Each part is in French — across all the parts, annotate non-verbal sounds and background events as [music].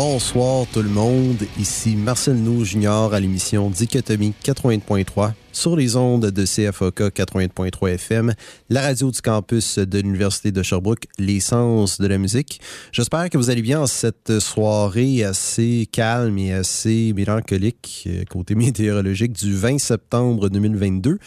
Bonsoir tout le monde, ici Marcel Nou Junior à l'émission Dichotomie 80.3 sur les ondes de CFOK 80.3 FM, la radio du campus de l'Université de Sherbrooke, l'essence de la musique. J'espère que vous allez bien en cette soirée assez calme et assez mélancolique, euh, côté [laughs] météorologique, du 20 septembre 2022.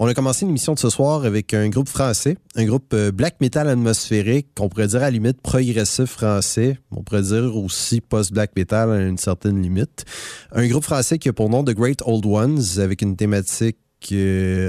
On a commencé l'émission de ce soir avec un groupe français, un groupe euh, black metal atmosphérique, qu'on pourrait dire à la limite progressif français, on pourrait dire aussi post-black metal à une certaine limite. Un groupe français qui a pour nom The Great Old Ones, avec une thématique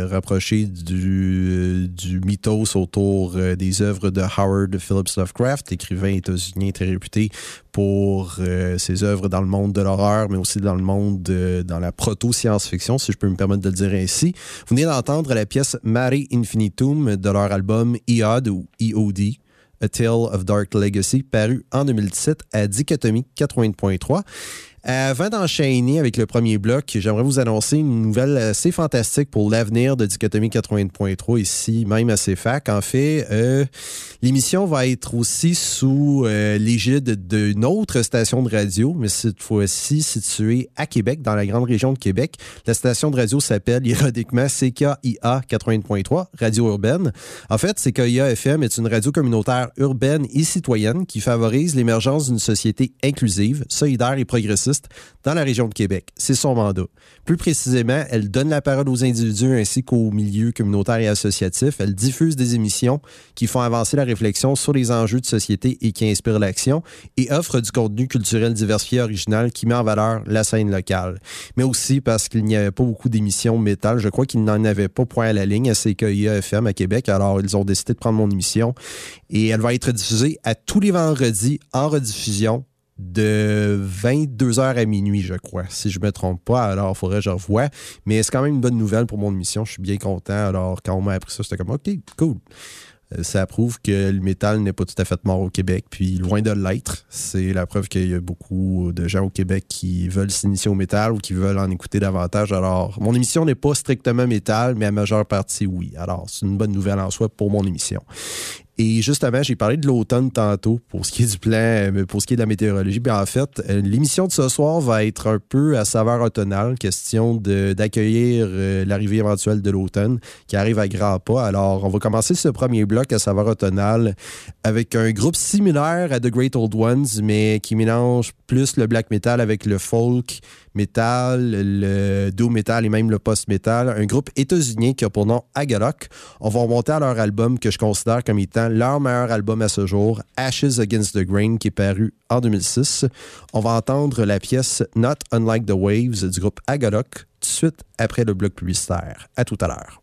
rapproché du, euh, du mythos autour euh, des œuvres de Howard Phillips Lovecraft, écrivain états-unien très réputé pour ses œuvres dans le monde de l'horreur, mais aussi dans le monde, de, dans la proto-science-fiction, si je peux me permettre de le dire ainsi. Vous venez d'entendre la pièce Mare Infinitum de leur album EOD ou EOD. A Tale of Dark Legacy, paru en 2017 à Dichotomie 80.3. Avant d'enchaîner avec le premier bloc, j'aimerais vous annoncer une nouvelle assez fantastique pour l'avenir de Dichotomie 80.3 ici, même à CFAC. En fait, euh, l'émission va être aussi sous euh, l'égide d'une autre station de radio, mais cette fois-ci située à Québec, dans la grande région de Québec. La station de radio s'appelle ironiquement CKIA 80.3, Radio Urbaine. En fait, CKIA FM est une radio communautaire urbaine et citoyenne qui favorise l'émergence d'une société inclusive, solidaire et dans la région de Québec. C'est son mandat. Plus précisément, elle donne la parole aux individus ainsi qu'aux milieux communautaires et associatifs. Elle diffuse des émissions qui font avancer la réflexion sur les enjeux de société et qui inspirent l'action et offre du contenu culturel diversifié original qui met en valeur la scène locale. Mais aussi parce qu'il n'y avait pas beaucoup d'émissions métal. Je crois qu'il n'en avait pas point à la ligne à CKIA FM à Québec. Alors, ils ont décidé de prendre mon émission et elle va être diffusée à tous les vendredis en rediffusion de 22h à minuit, je crois, si je me trompe pas. Alors, il faudrait que je revoie. Mais c'est quand même une bonne nouvelle pour mon émission. Je suis bien content. Alors, quand on m'a appris ça, c'était comme, OK, cool. Euh, ça prouve que le métal n'est pas tout à fait mort au Québec, puis loin de l'être. C'est la preuve qu'il y a beaucoup de gens au Québec qui veulent s'initier au métal ou qui veulent en écouter davantage. Alors, mon émission n'est pas strictement métal, mais à majeure partie, oui. Alors, c'est une bonne nouvelle en soi pour mon émission. Et justement, j'ai parlé de l'automne tantôt pour ce qui est du plan, euh, pour ce qui est de la météorologie. Bien, en fait, euh, l'émission de ce soir va être un peu à saveur automnale, question d'accueillir euh, l'arrivée éventuelle de l'automne qui arrive à grands pas. Alors, on va commencer ce premier bloc à saveur automnale avec un groupe similaire à The Great Old Ones, mais qui mélange plus le black metal avec le folk metal, le do metal et même le post metal. Un groupe états-unien qui a pour nom Agalok. On va remonter à leur album que je considère comme étant leur meilleur album à ce jour, Ashes Against the Grain, qui est paru en 2006. On va entendre la pièce Not Unlike the Waves du groupe Agalok tout de suite après le bloc publicitaire. À tout à l'heure.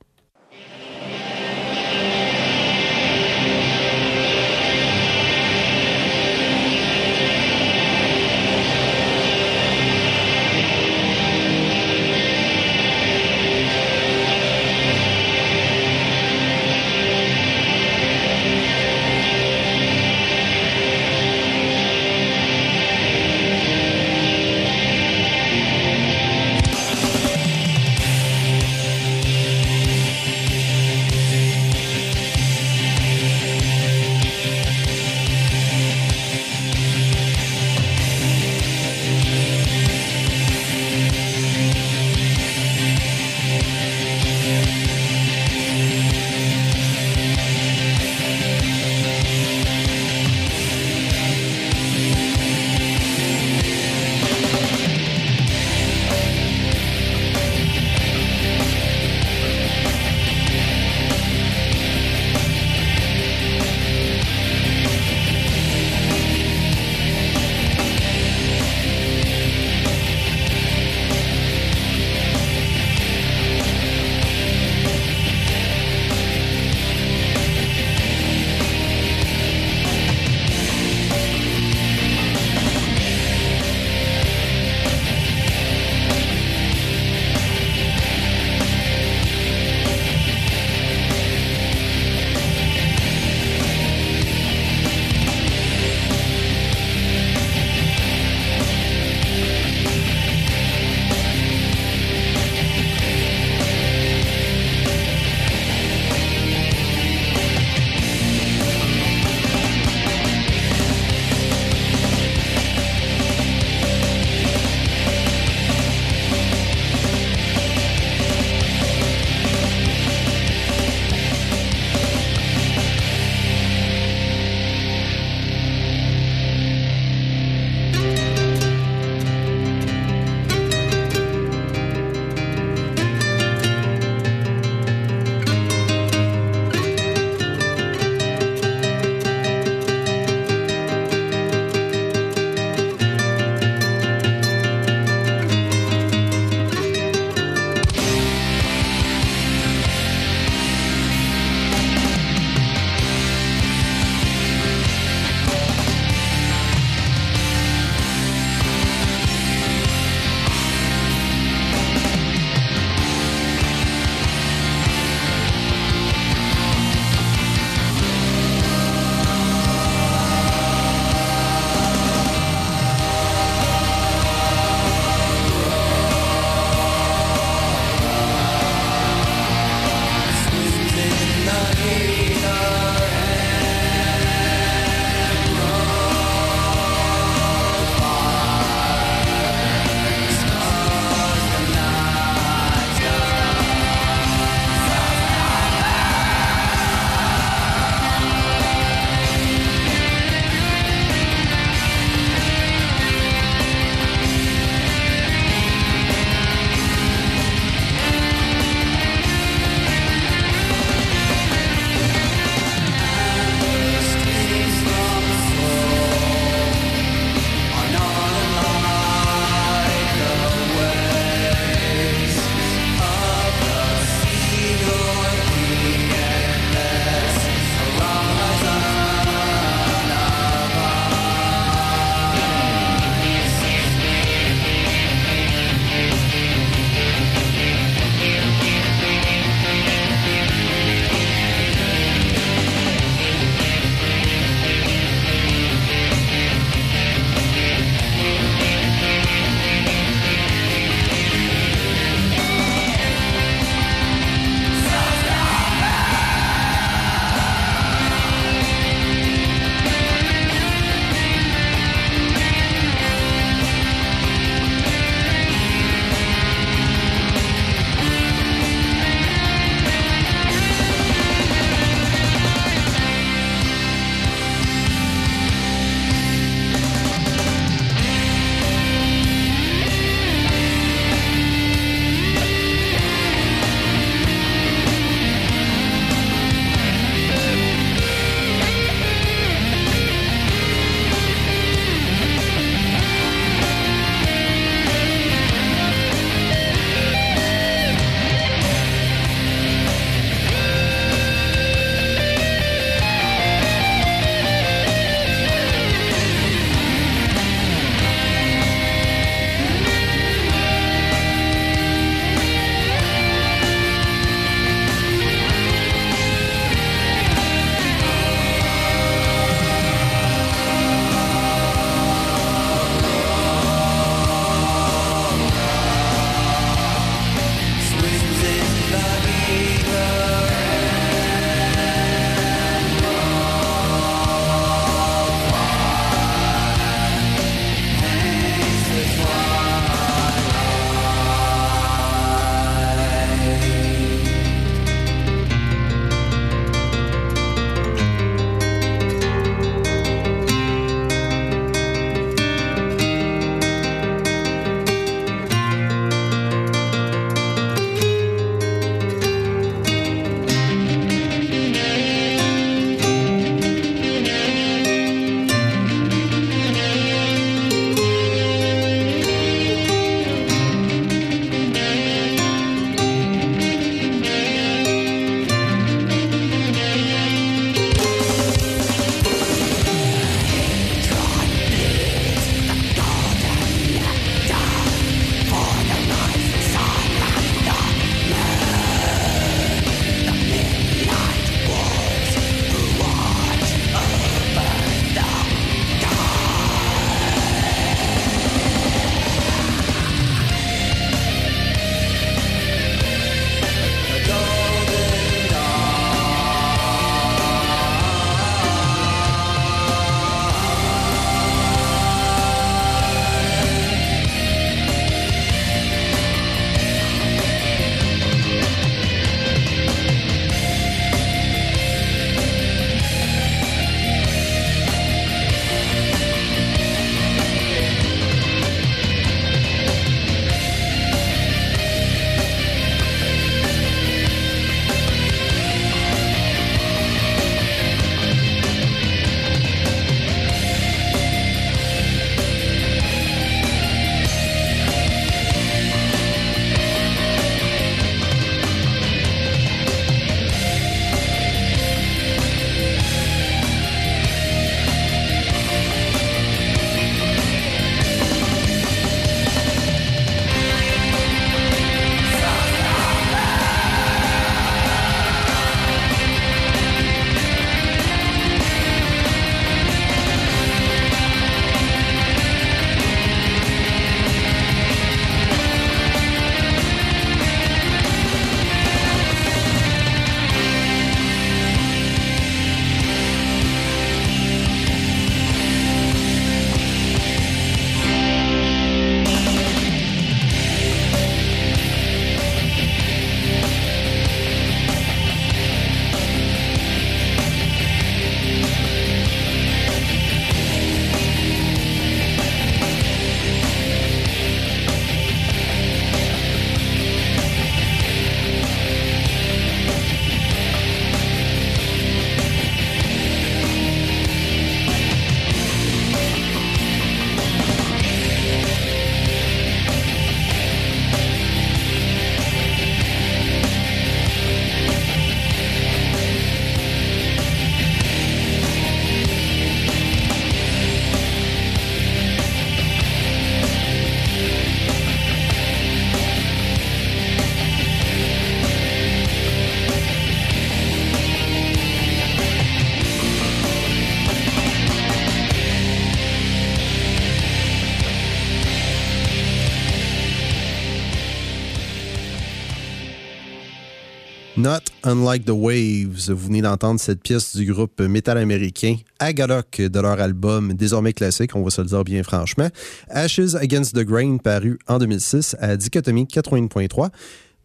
Unlike the Waves. Vous venez d'entendre cette pièce du groupe métal américain Agadok de leur album désormais classique, on va se le dire bien franchement, Ashes Against the Grain paru en 2006 à Dichotomie 80.3.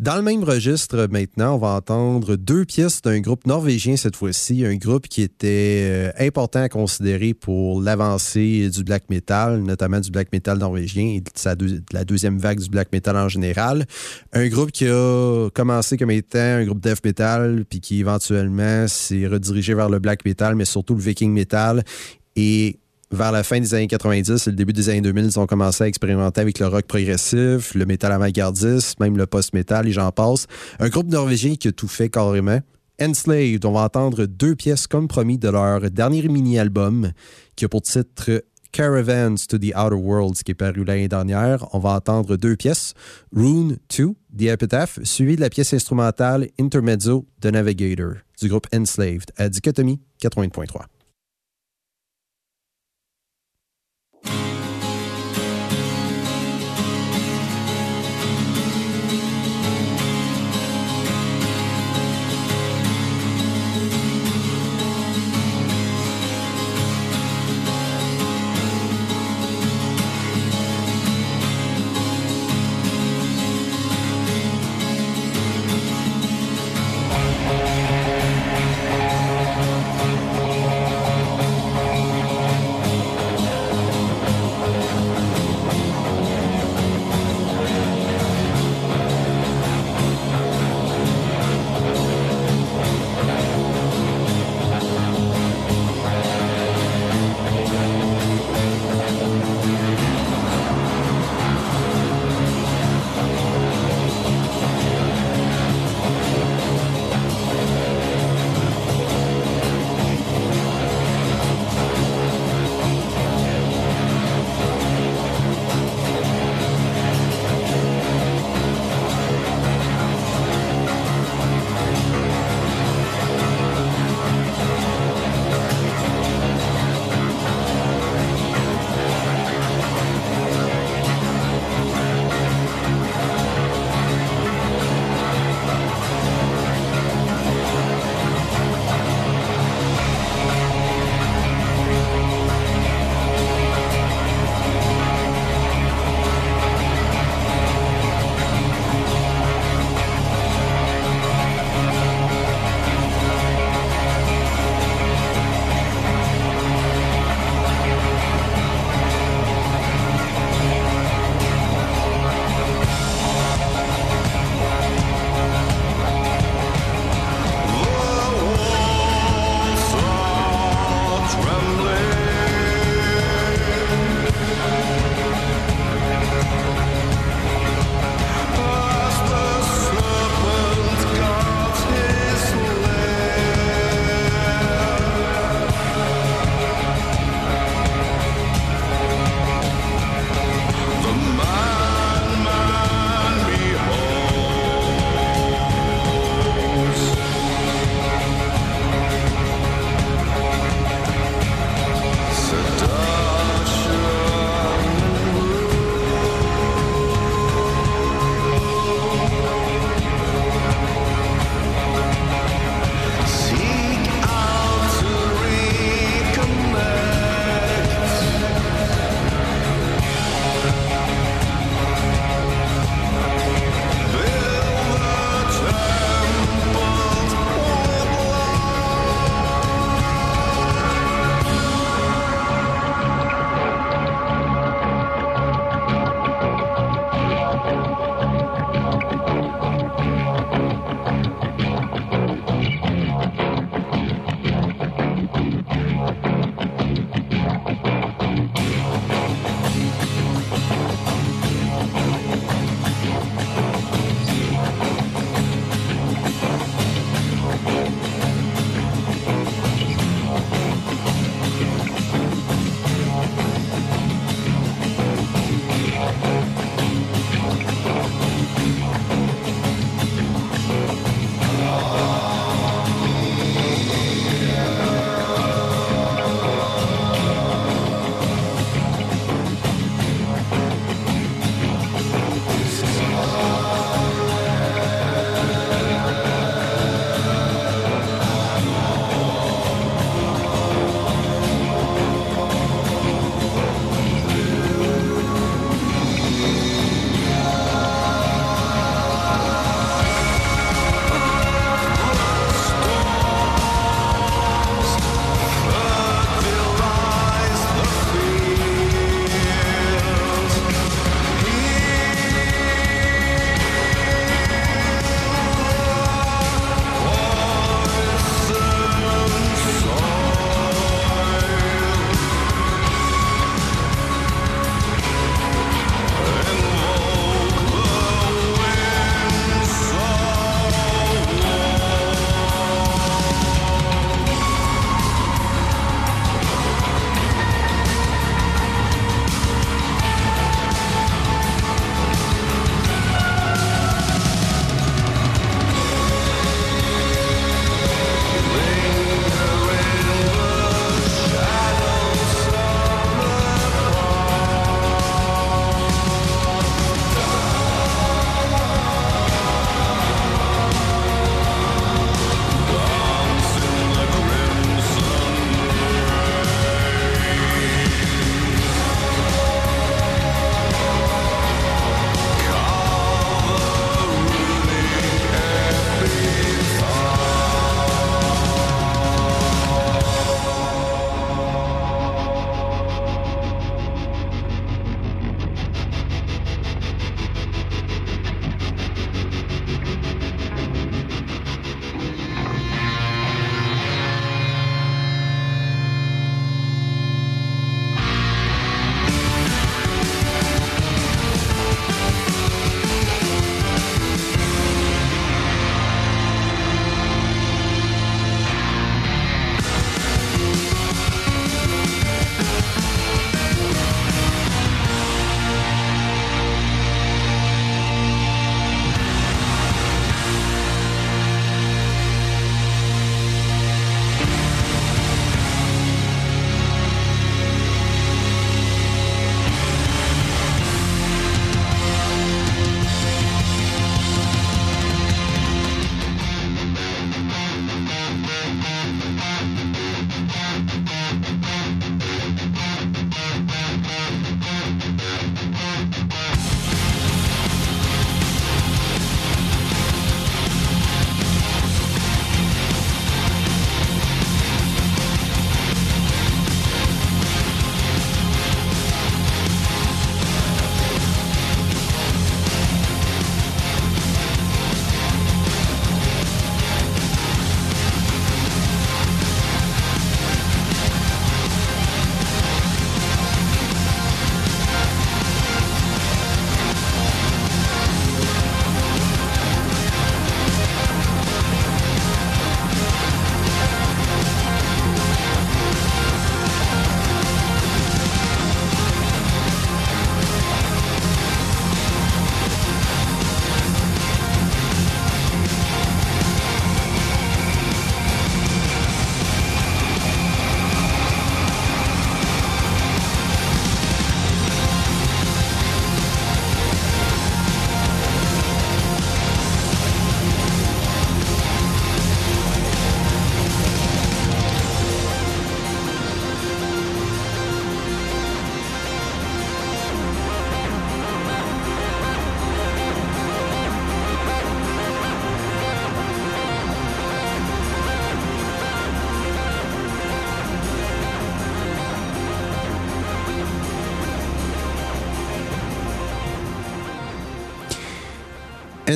Dans le même registre, maintenant, on va entendre deux pièces d'un groupe norvégien cette fois-ci, un groupe qui était euh, important à considérer pour l'avancée du black metal, notamment du black metal norvégien et de, la deuxième vague du black metal en général. Un groupe qui a commencé comme étant un groupe death metal, puis qui éventuellement s'est redirigé vers le black metal, mais surtout le viking metal. Et vers la fin des années 90 et le début des années 2000, ils ont commencé à expérimenter avec le rock progressif, le métal avant-gardiste, même le post-metal, et j'en passe. Un groupe norvégien qui a tout fait carrément. Enslaved, on va entendre deux pièces comme promis de leur dernier mini-album qui a pour titre Caravans to the Outer Worlds qui est paru l'année dernière. On va entendre deux pièces. Rune 2, The Epitaph, suivi de la pièce instrumentale Intermezzo de Navigator du groupe Enslaved à Dichotomie 80.3.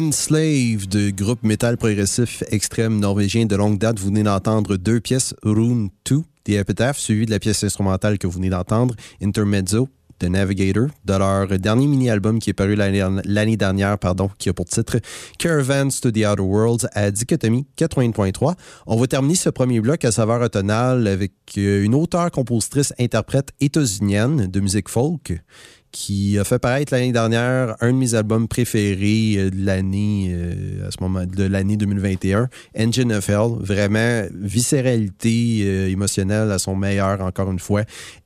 Enslaved, groupe métal progressif extrême norvégien de longue date. Vous venez d'entendre deux pièces, Rune 2, The Epitaph, suivi de la pièce instrumentale que vous venez d'entendre, Intermezzo, The Navigator, de leur dernier mini-album qui est paru l'année dernière, pardon, qui a pour titre Caravans to the Outer Worlds à Dichotomie 80.3. On va terminer ce premier bloc à saveur automnale avec euh, une auteure, compositrice, interprète états-unienne de musique folk qui a fait paraître l'année dernière un de mes albums préférés euh, de l'année euh, à ce moment de l'année 2021, Engine of Hell, vraiment viscéralité euh, émotionnelle à son meilleur encore une fois.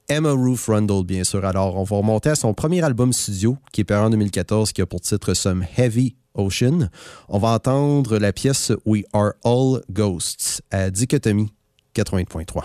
Emma Ruth Rundle, bien sûr. Alors, on va remonter à son premier album studio, qui est paru en 2014, qui a pour titre Some Heavy Ocean. On va entendre la pièce We Are All Ghosts à Dichotomie 80.3.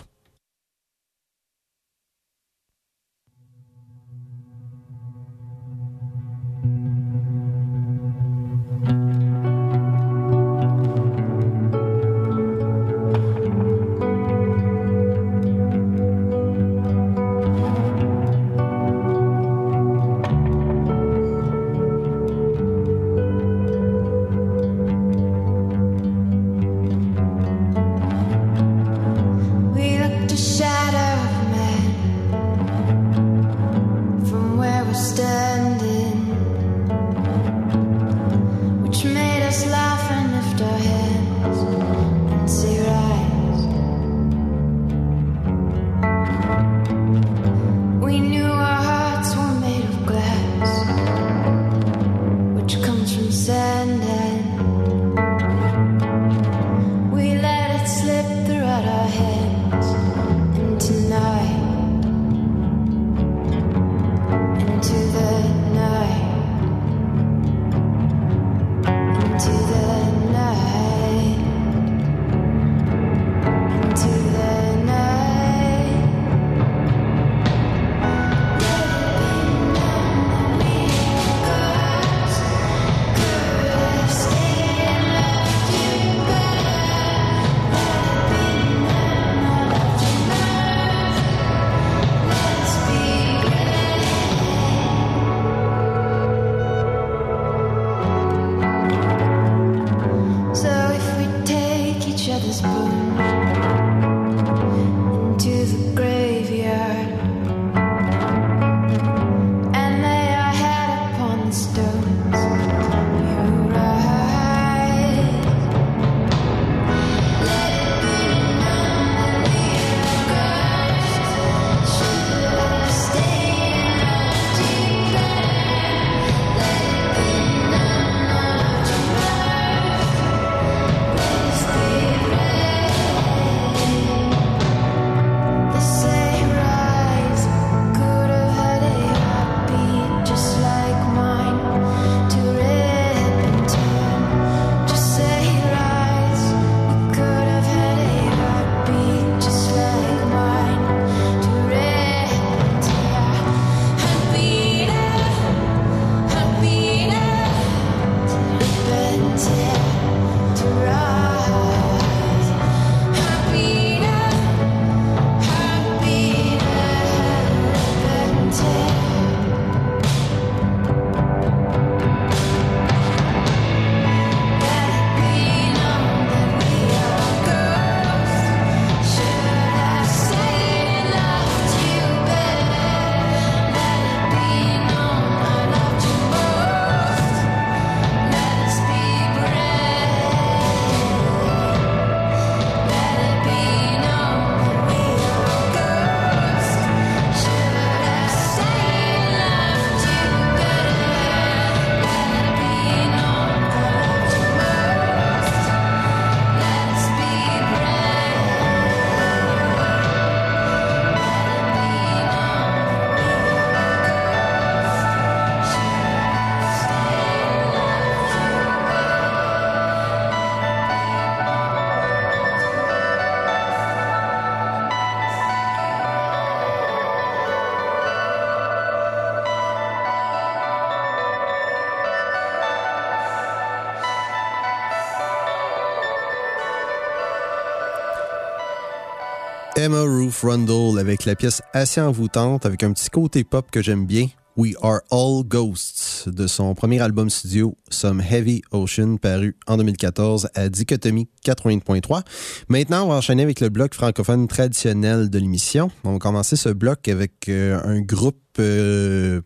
Emma Ruth Rundle avec la pièce assez envoûtante, avec un petit côté pop que j'aime bien. We Are All Ghosts de son premier album studio Some Heavy Ocean paru en 2014 à Dichotomie 80.3. Maintenant, on va enchaîner avec le bloc francophone traditionnel de l'émission. On va commencer ce bloc avec euh, un groupe euh,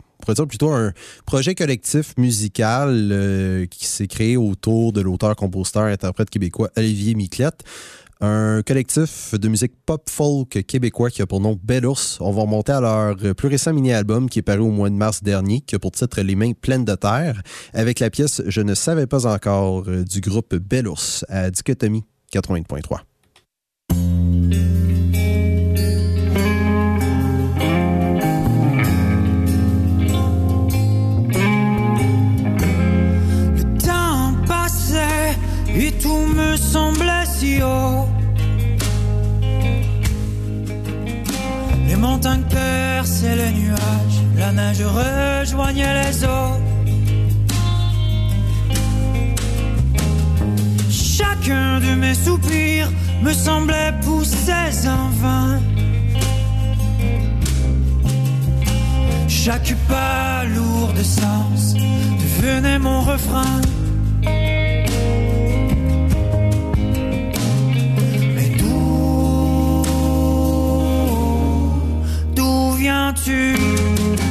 plutôt un projet collectif musical euh, qui s'est créé autour de l'auteur, compositeur, interprète québécois Olivier Miclette un collectif de musique pop-folk québécois qui a pour nom Belle On va remonter à leur plus récent mini-album qui est paru au mois de mars dernier, qui a pour titre Les mains pleines de terre, avec la pièce Je ne savais pas encore euh, du groupe Belle à Dichotomie 80.3. Le temps passait et tout me semblait Les montagnes perçaient les nuages, la neige rejoignait les eaux. Chacun de mes soupirs me semblait pousser en vain. Chaque pas lourd de sens devenait mon refrain. D'où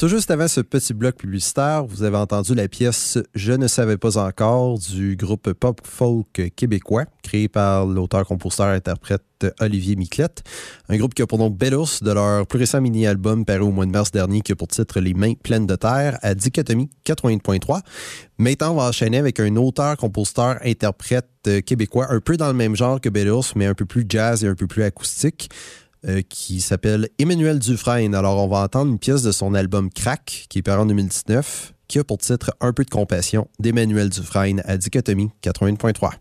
tout juste avant ce petit bloc publicitaire, vous avez entendu la pièce Je ne savais pas encore du groupe pop folk québécois, créé par l'auteur, compositeur, interprète Olivier Miclette. Un groupe qui a pour nom Bellos de leur plus récent mini-album paru au mois de mars dernier, qui a pour titre Les mains pleines de terre à Dichotomie 80.3. Maintenant, on va enchaîner avec un auteur, compositeur, interprète québécois, un peu dans le même genre que Bellos, mais un peu plus jazz et un peu plus acoustique. Euh, qui s'appelle Emmanuel Dufresne. Alors, on va entendre une pièce de son album Crack, qui est paru en 2019, qui a pour titre Un peu de compassion d'Emmanuel Dufresne à Dichotomie 81.3.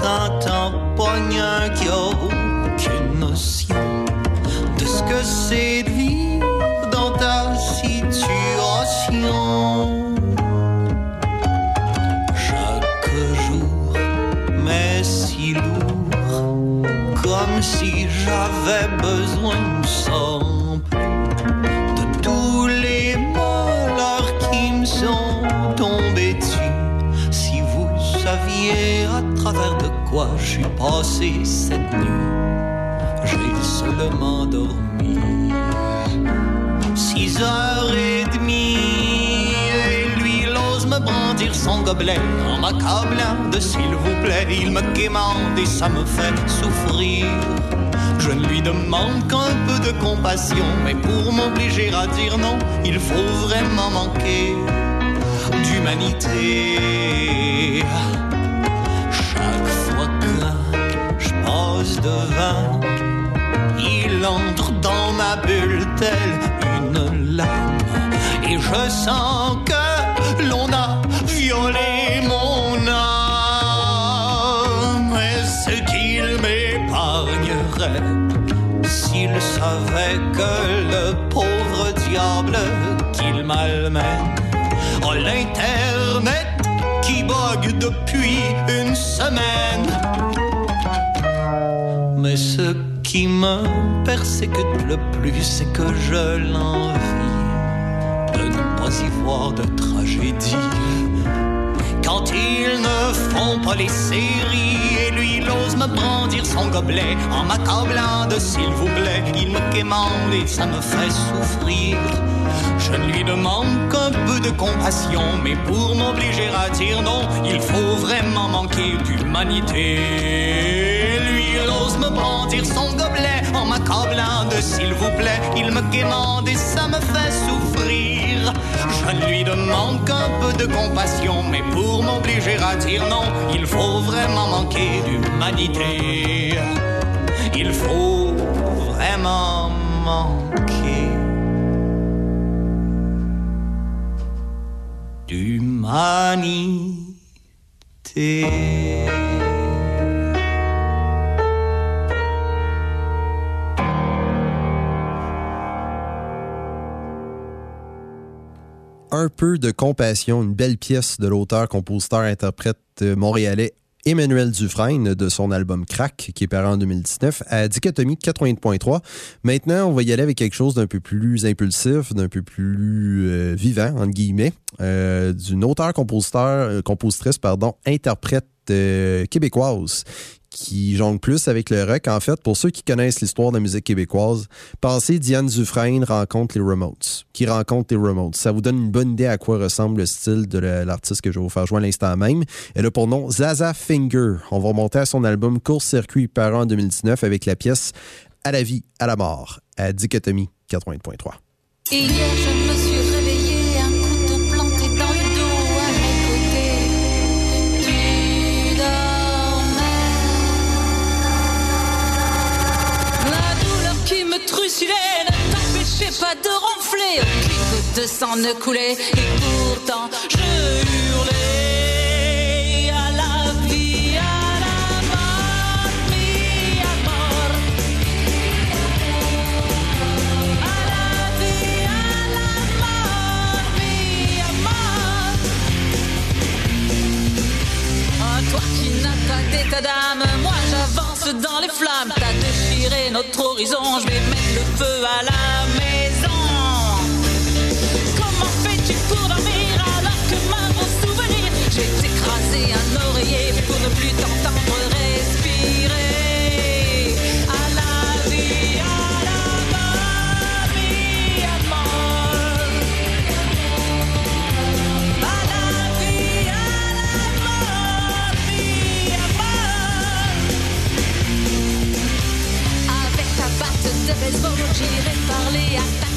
quand un qui a aucune notion de ce que c'est si j'avais besoin de plus de tous les malheurs qui me sont tombés dessus. Si vous saviez à travers de quoi je suis passé cette nuit, j'ai seulement dormi six heures et demie. Brandir son gobelet en m'accablant de s'il vous plaît. Il me quémande et ça me fait souffrir. Je ne lui demande qu'un peu de compassion, mais pour m'obliger à dire non, il faut vraiment manquer d'humanité. Chaque fois que je pose devant, il entre dans ma bulle telle une lame. Et je sens que s'il savait que le pauvre diable qu'il malmène a l'internet qui bug depuis une semaine? Mais ce qui me persécute le plus, c'est que je l'envie de ne pas y voir de tragédie. Quand ils ne font pas les séries et lui il ose me brandir son gobelet en m'accablant de s'il vous plaît, il me quémande et ça me fait souffrir. Je ne lui demande qu'un peu de compassion, mais pour m'obliger à dire non, il faut vraiment manquer d'humanité. Lui, il ose me brandir son gobelet de s'il vous plaît, il me quémande et ça me fait souffrir. Je ne lui demande qu'un peu de compassion, mais pour m'obliger à dire non, il faut vraiment manquer d'humanité. Il faut vraiment manquer d'humanité. Un peu de compassion, une belle pièce de l'auteur, compositeur, interprète euh, montréalais Emmanuel Dufresne de son album Crack, qui est paru en 2019, à Dichotomie 80.3. Maintenant, on va y aller avec quelque chose d'un peu plus impulsif, d'un peu plus euh, vivant, entre guillemets, euh, d'une auteure-compositeur, euh, compositrice, pardon, interprète québécoise qui jongle plus avec le rock. En fait, pour ceux qui connaissent l'histoire de la musique québécoise, pensez Diane Dufresne rencontre les Remotes, qui rencontre les Remotes? Ça vous donne une bonne idée à quoi ressemble le style de l'artiste que je vais vous faire jouer à l'instant même. Elle a pour nom Zaza Finger. On va remonter à son album Court Circuit paru en 2019 avec la pièce À la vie, à la mort, à Dichotomie 80.3. de sang ne coulait, et pourtant je hurlais à la vie, à la mort, à la vie, à la mort, vie à mort. Ah, toi qui n'as pas d'état d'âme, moi j'avance dans les flammes. T'as déchiré notre horizon, je vais mettre le feu à la. J'irai parler à ta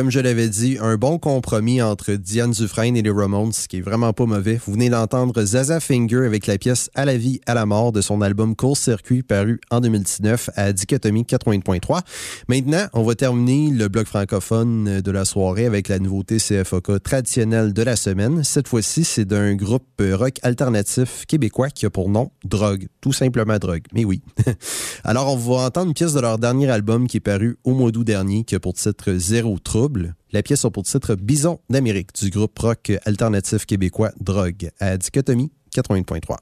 comme je l'avais dit, un bon compromis entre Diane Dufresne et les Ramones, ce qui est vraiment pas mauvais. Vous venez d'entendre Zaza Finger avec la pièce À la vie, à la mort de son album Court Circuit paru en 2019 à Dichotomie 80.3. Maintenant, on va terminer le bloc francophone de la soirée avec la nouveauté CFOK traditionnelle de la semaine. Cette fois-ci, c'est d'un groupe rock alternatif québécois qui a pour nom Drogue. Tout simplement Drogue. Mais oui. [laughs] Alors, on va entendre une pièce de leur dernier album qui est paru au mois d'août dernier, qui a pour titre Zéro Trouble. La pièce a pour titre Bison d'Amérique du groupe rock alternatif québécois Drogue à Dichotomie 80.3.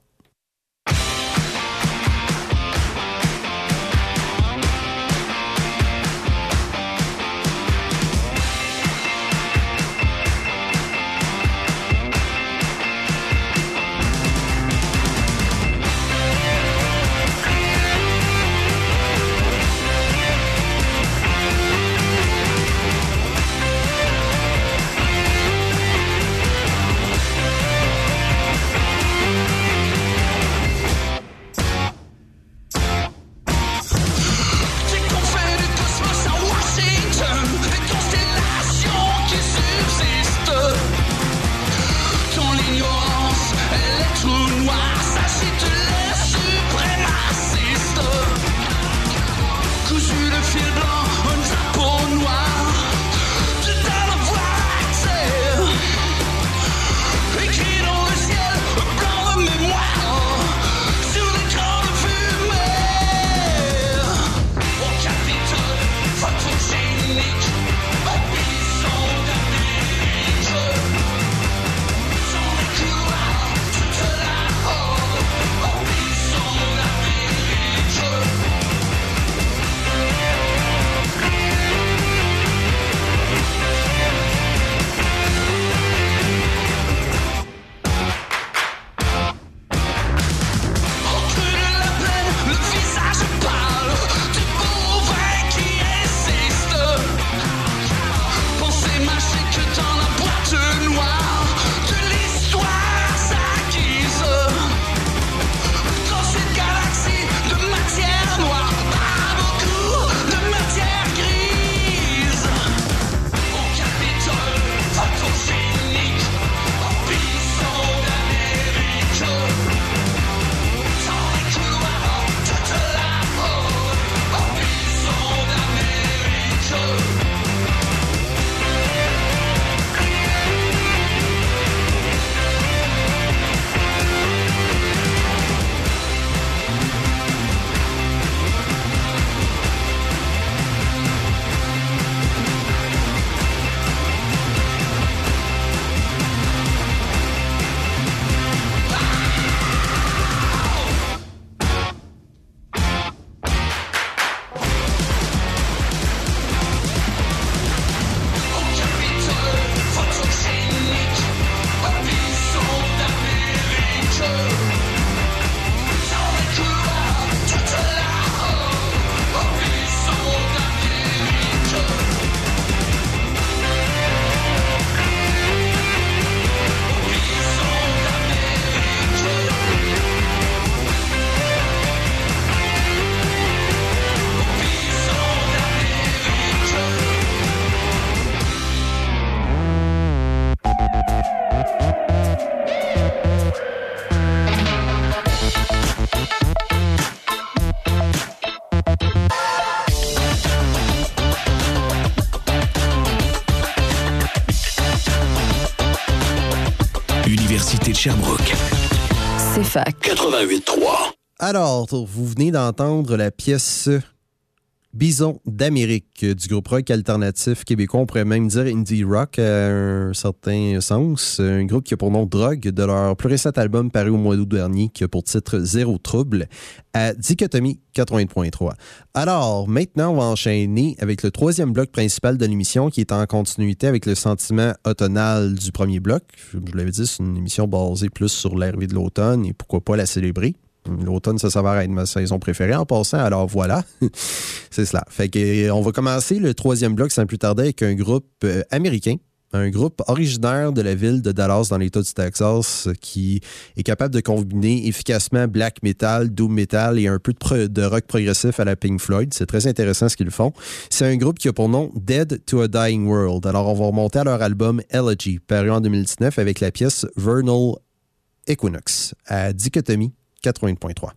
Sherbrooke. C'est fac. 88.3. Alors, vous venez d'entendre la pièce Bison d'Amérique du groupe rock alternatif québécois. On pourrait même dire indie rock à un certain sens. Un groupe qui a pour nom Drogue de leur plus récent album paru au mois d'août dernier qui a pour titre Zéro Trouble à Dichotomie 80.3. Alors, maintenant, on va enchaîner avec le troisième bloc principal de l'émission qui est en continuité avec le sentiment automnal du premier bloc. Je l'avais dit, c'est une émission basée plus sur l'arrivée de l'automne et pourquoi pas la célébrer. L'automne, ça s'avère être ma saison préférée en passant. Alors voilà, [laughs] c'est cela. Fait que, on va commencer le troisième bloc sans plus tarder avec un groupe euh, américain un groupe originaire de la ville de Dallas dans l'État du Texas qui est capable de combiner efficacement black metal, doom metal et un peu de, rock progressif à la Pink Floyd. C'est très intéressant ce qu'ils font. C'est un groupe qui a pour nom Dead to a Dying World. Alors on va remonter à leur album Elegy, paru en 2019 avec la pièce Vernal Equinox à Dichotomie 80.3.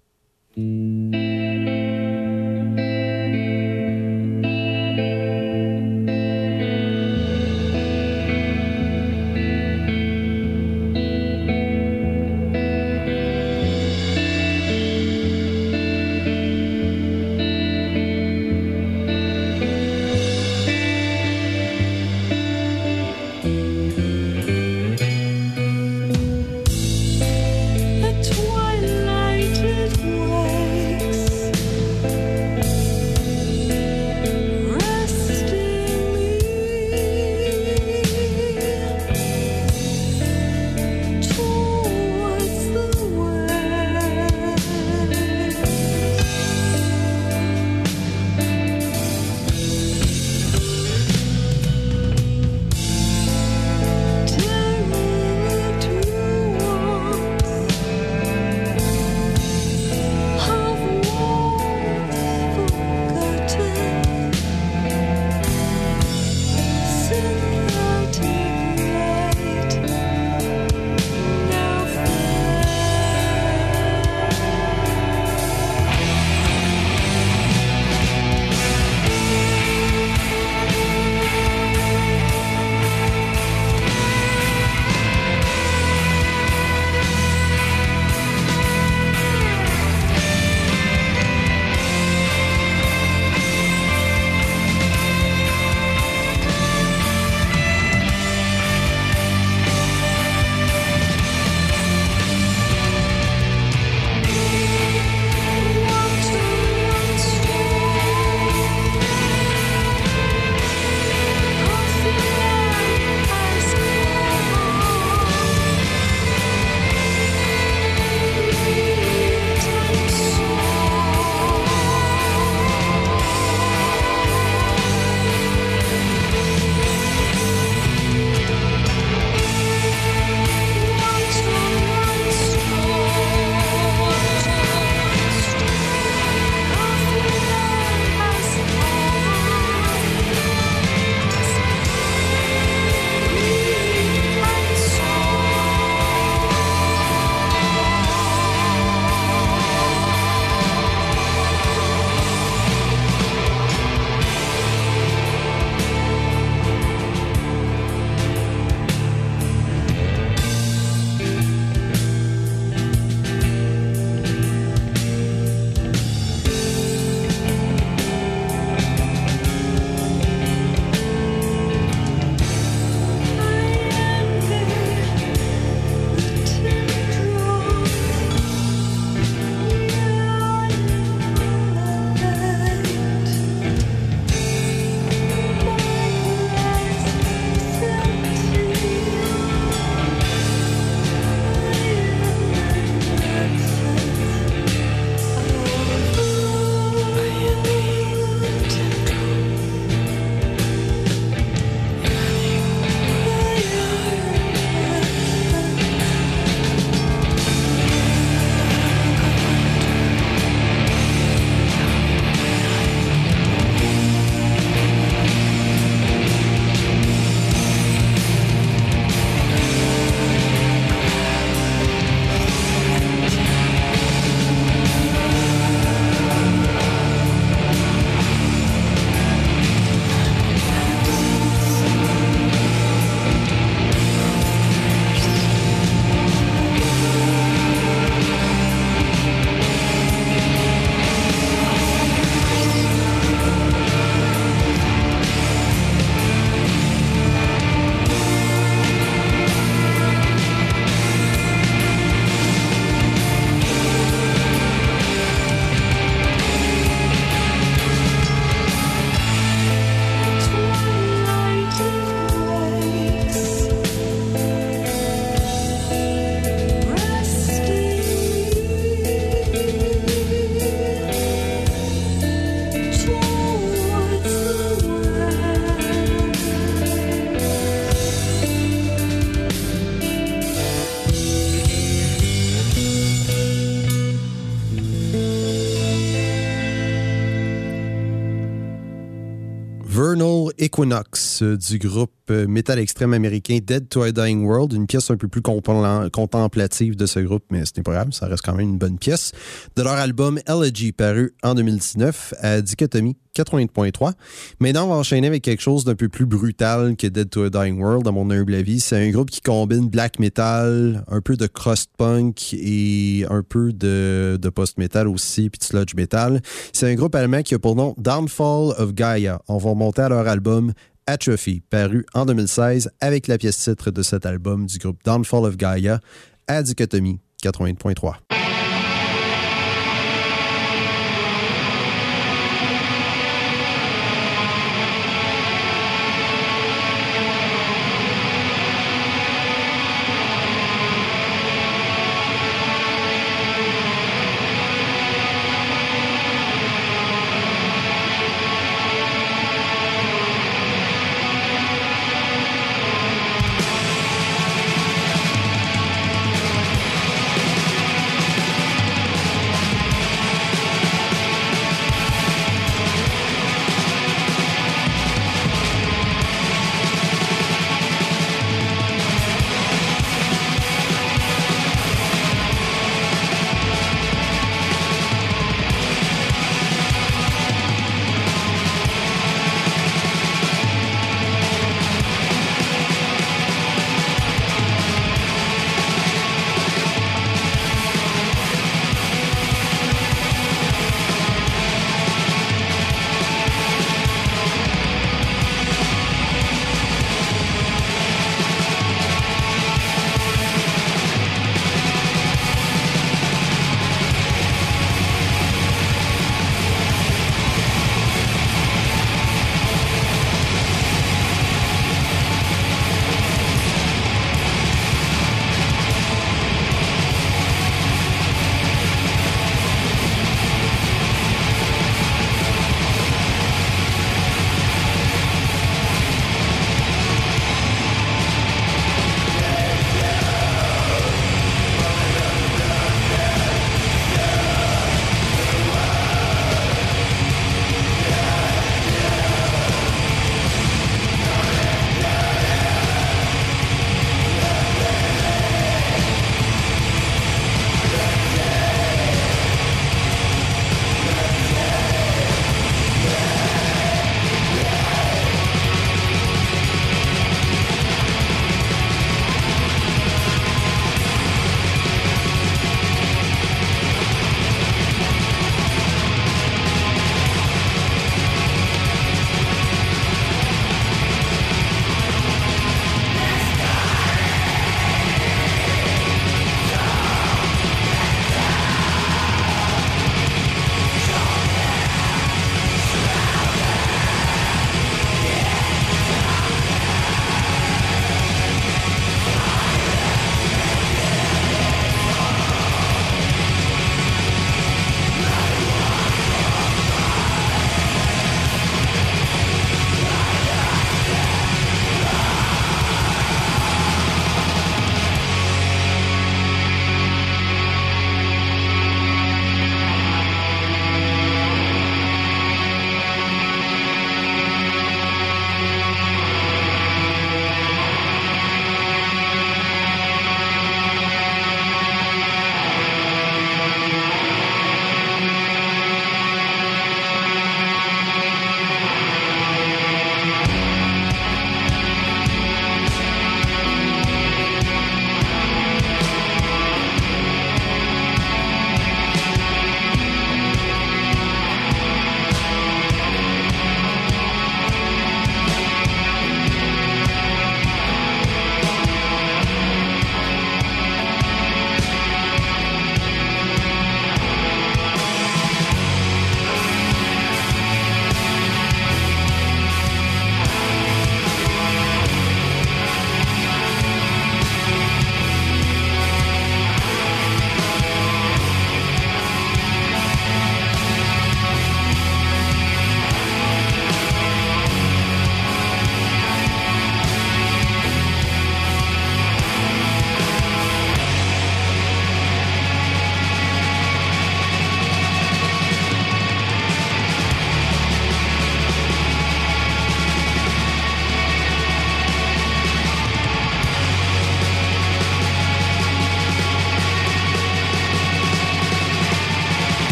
Equinox euh, du groupe métal extrême américain Dead to a Dying World, une pièce un peu plus contemplative de ce groupe, mais ce n'est pas grave, ça reste quand même une bonne pièce, de leur album Elegy paru en 2019 à Dichotomie 80.3. Maintenant, on va enchaîner avec quelque chose d'un peu plus brutal que Dead to a Dying World, à mon humble avis. C'est un groupe qui combine black metal, un peu de crust punk et un peu de, post-metal aussi, puis de sludge metal. C'est un groupe allemand qui a pour nom Downfall of Gaia. On va monter à leur album Atrophy, paru en 2016 avec la pièce titre de cet album du groupe Downfall of Gaia à Dichotomie 80.3.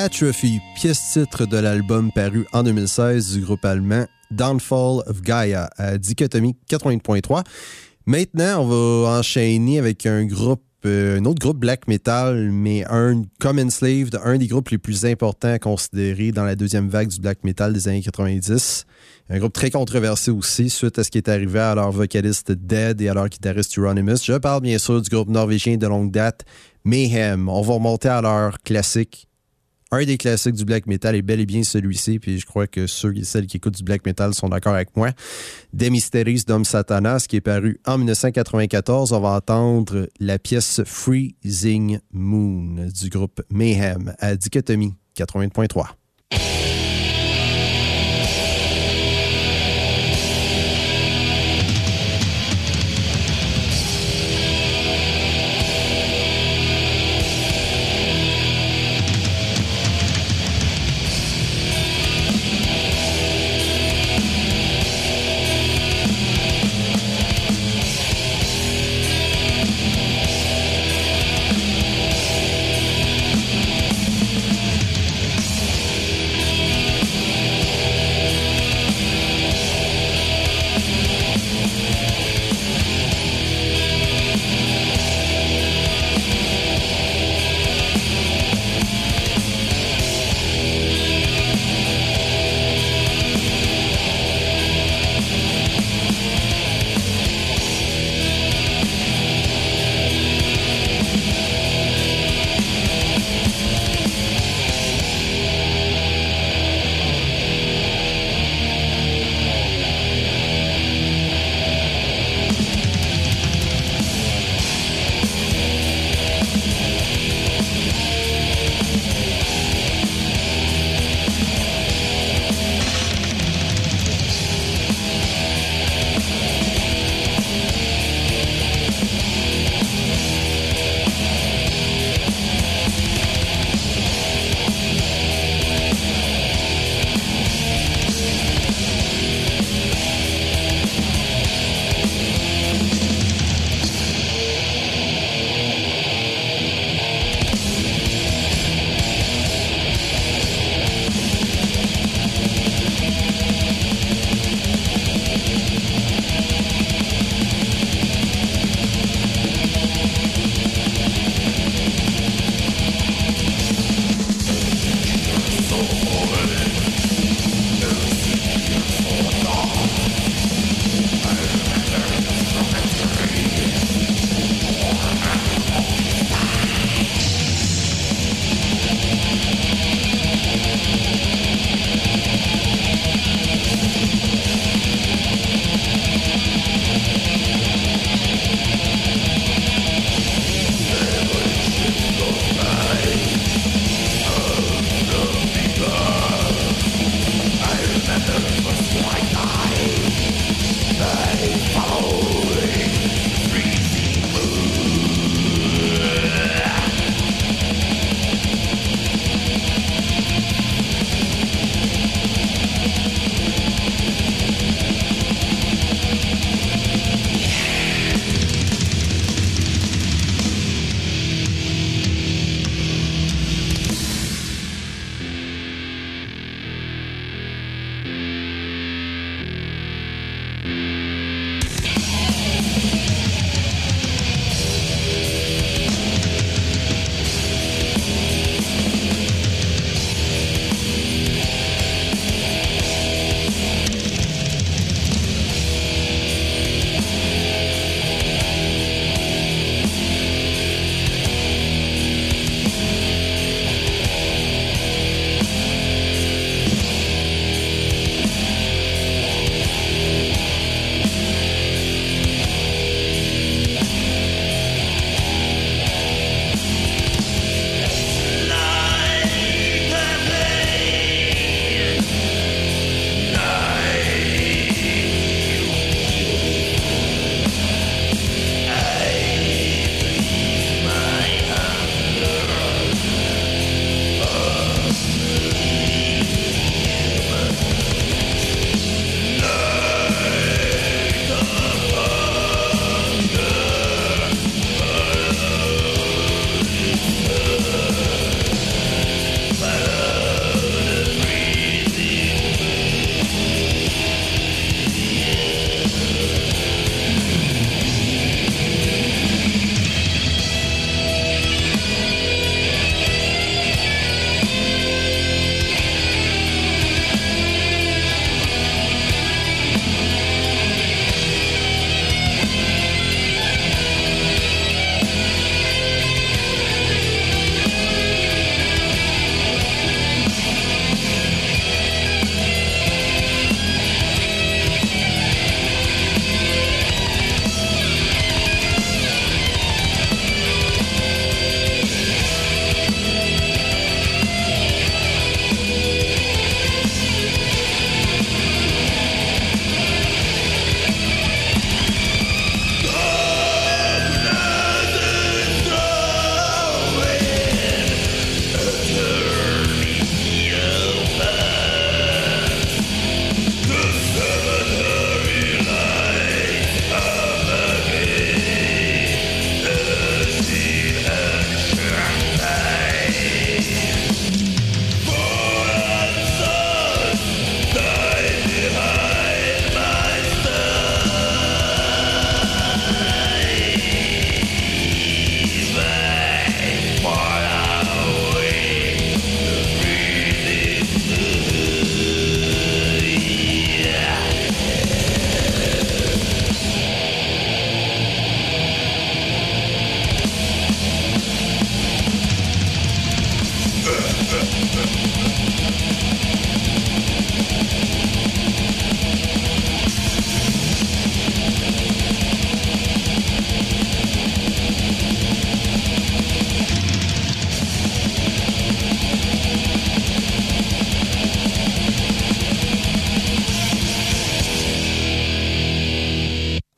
Atrophy, pièce titre de l'album paru en 2016 du groupe allemand Downfall of Gaia à Dichotomie 80.3. Maintenant, on va enchaîner avec un groupe, euh, un autre groupe black metal, mais un Common Slave, un des groupes les plus importants considérés dans la deuxième vague du black metal des années 90. Un groupe très controversé aussi suite à ce qui est arrivé à leur vocaliste Dead et à leur guitariste Euronymous. Je parle bien sûr du groupe norvégien de longue date Mayhem. On va remonter à leur classique un des classiques du black metal est bel et bien celui-ci, puis je crois que ceux et celles qui écoutent du black metal sont d'accord avec moi. Des Mysteries d'Homme Satanas, qui est paru en 1994. On va entendre la pièce Freezing Moon du groupe Mayhem à Dichotomie 80.3.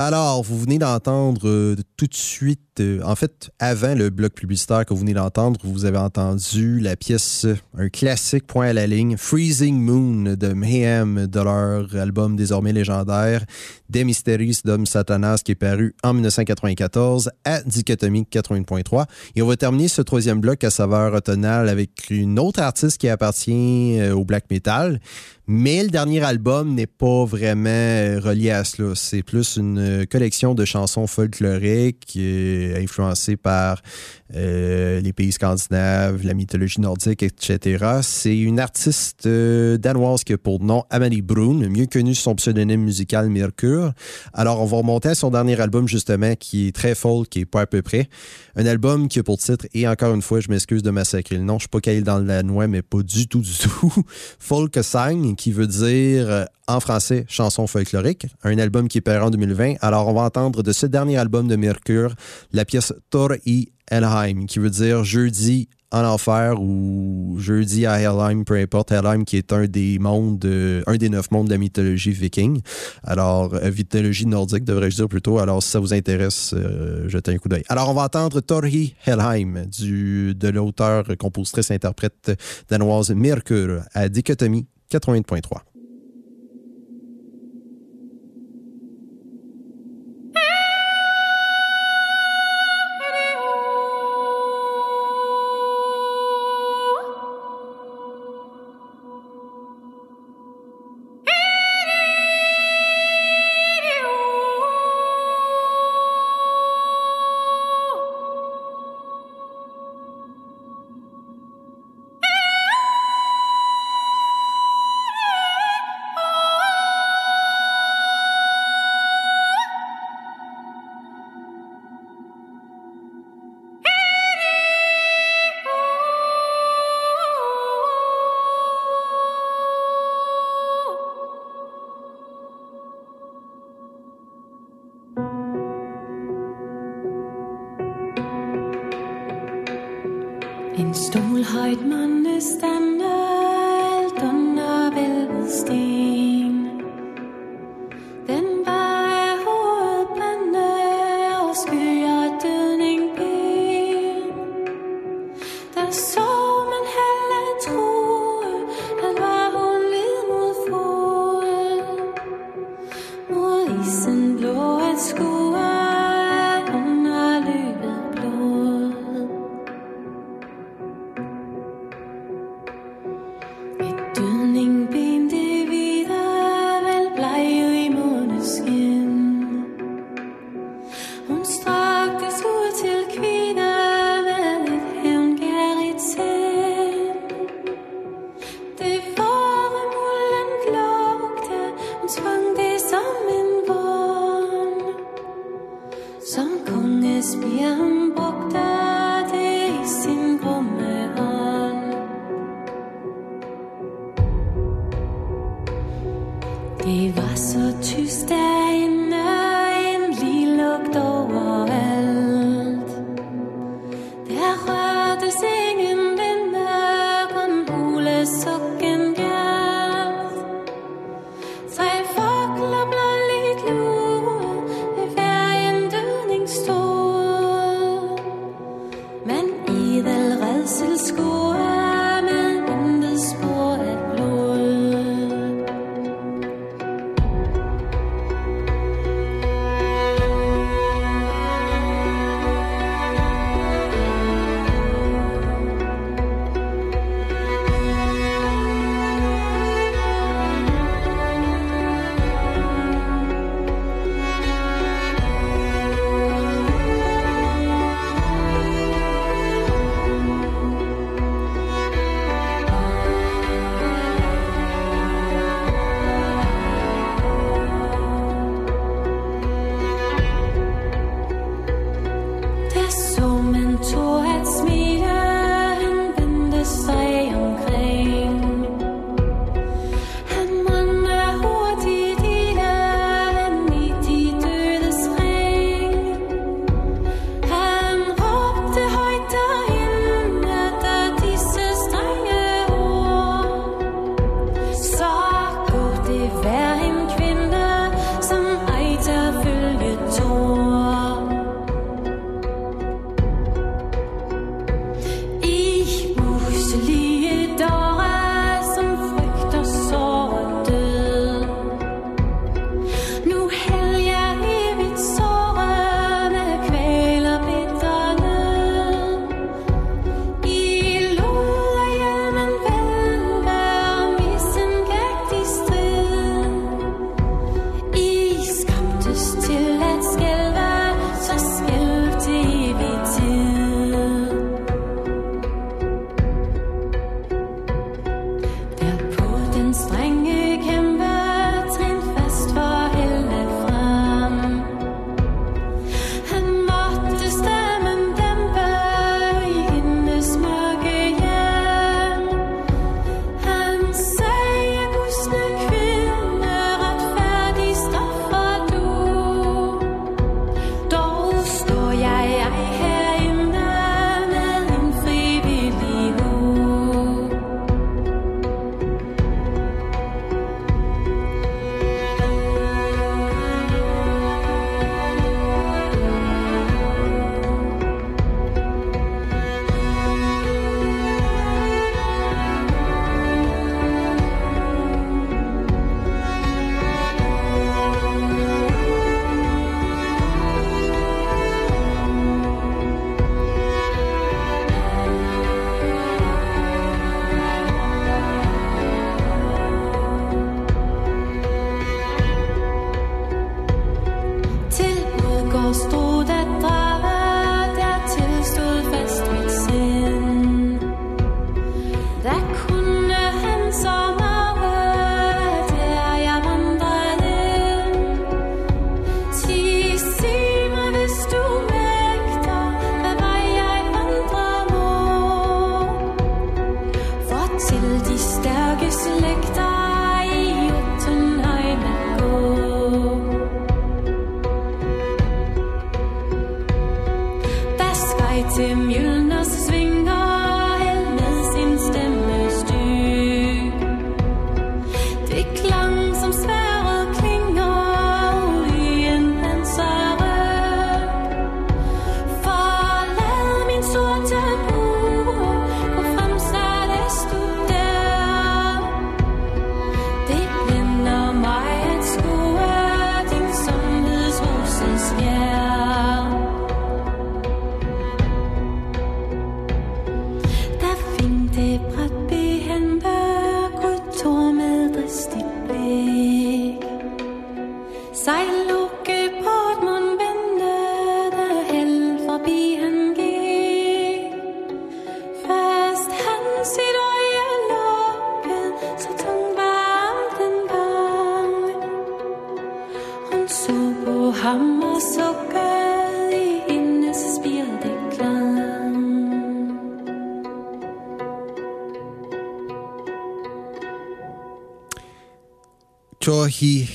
Alors, vous venez d'entendre euh, tout de suite, euh, en fait, avant le bloc publicitaire que vous venez d'entendre, vous avez entendu la pièce, euh, un classique point à la ligne, Freezing Moon de Mayhem, de leur album désormais légendaire, Des Mysteries d'Homme Satanas, qui est paru en 1994 à Dichotomie 80.3. Et on va terminer ce troisième bloc à saveur automnale avec une autre artiste qui appartient au black metal, mais le dernier album n'est pas vraiment euh, relié à cela. C'est plus une euh, collection de chansons folkloriques euh, influencées par les pays scandinaves, la mythologie nordique, etc. C'est une artiste danoise qui a pour nom Amalie Brun, mieux connue sous son pseudonyme musical Mercure. Alors, on va remonter à son dernier album, justement, qui est très folk, qui est pas à peu près. Un album qui a pour titre, et encore une fois, je m'excuse de massacrer le nom, je suis pas calé dans le danois, mais pas du tout, du tout. [laughs] Folk Qui veut dire euh, en français chanson folklorique. Un album qui est paru en 2020. Alors, on va entendre de ce dernier album de Mercure la pièce Thor i Helheim, qui veut dire jeudi en enfer ou jeudi à Helheim, peu importe. Helheim qui est un des mondes, euh, un des neuf mondes de la mythologie viking. Alors, euh, mythologie nordique, devrais-je dire plutôt. Alors, si ça vous intéresse, euh, jetez un coup d'œil. Alors, on va entendre Torhi Helheim du, de l'auteur, compositrice, interprète danoise Mercure à Dichotomie 80.3.